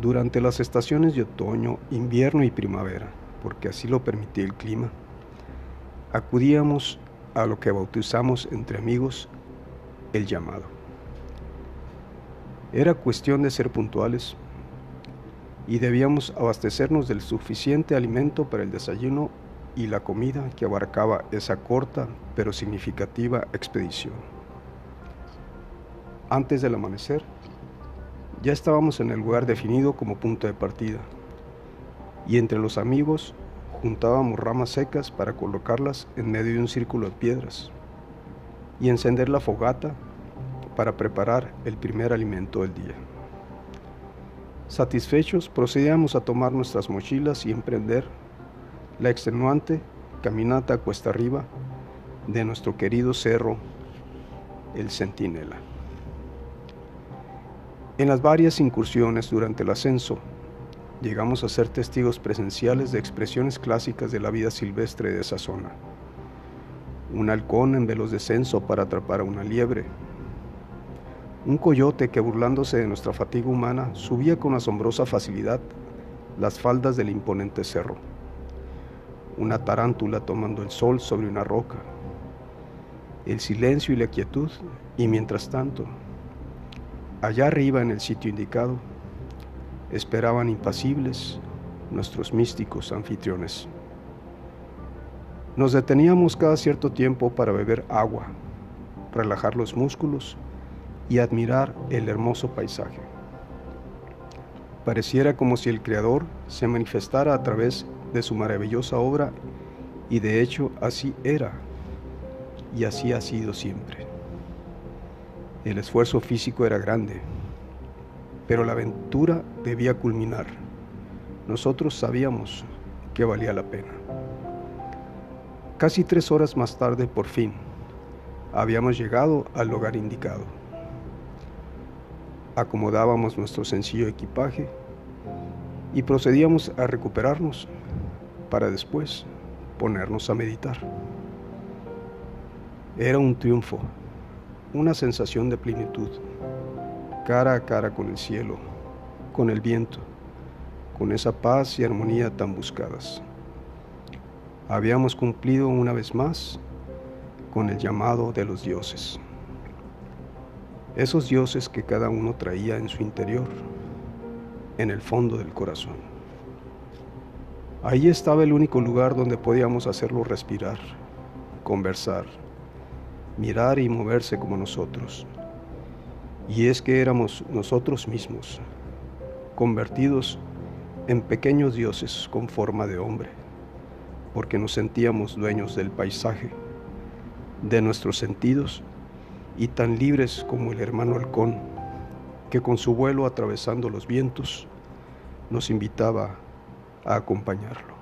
Durante las estaciones de otoño, invierno y primavera, porque así lo permitía el clima, acudíamos a lo que bautizamos entre amigos el llamado. Era cuestión de ser puntuales y debíamos abastecernos del suficiente alimento para el desayuno y la comida que abarcaba esa corta pero significativa expedición. Antes del amanecer, ya estábamos en el lugar definido como punto de partida, y entre los amigos juntábamos ramas secas para colocarlas en medio de un círculo de piedras y encender la fogata para preparar el primer alimento del día. Satisfechos, procedíamos a tomar nuestras mochilas y emprender la extenuante caminata cuesta arriba de nuestro querido cerro, el Centinela. En las varias incursiones durante el ascenso, llegamos a ser testigos presenciales de expresiones clásicas de la vida silvestre de esa zona. Un halcón en veloz descenso para atrapar a una liebre, un coyote que burlándose de nuestra fatiga humana subía con asombrosa facilidad las faldas del imponente cerro. Una tarántula tomando el sol sobre una roca. El silencio y la quietud y mientras tanto, allá arriba en el sitio indicado, esperaban impasibles nuestros místicos anfitriones. Nos deteníamos cada cierto tiempo para beber agua, relajar los músculos y admirar el hermoso paisaje. Pareciera como si el Creador se manifestara a través de su maravillosa obra y de hecho así era y así ha sido siempre. El esfuerzo físico era grande, pero la aventura debía culminar. Nosotros sabíamos que valía la pena. Casi tres horas más tarde, por fin, habíamos llegado al lugar indicado acomodábamos nuestro sencillo equipaje y procedíamos a recuperarnos para después ponernos a meditar. Era un triunfo, una sensación de plenitud, cara a cara con el cielo, con el viento, con esa paz y armonía tan buscadas. Habíamos cumplido una vez más con el llamado de los dioses esos dioses que cada uno traía en su interior, en el fondo del corazón. Ahí estaba el único lugar donde podíamos hacerlo respirar, conversar, mirar y moverse como nosotros. Y es que éramos nosotros mismos, convertidos en pequeños dioses con forma de hombre, porque nos sentíamos dueños del paisaje, de nuestros sentidos y tan libres como el hermano halcón, que con su vuelo atravesando los vientos nos invitaba a acompañarlo.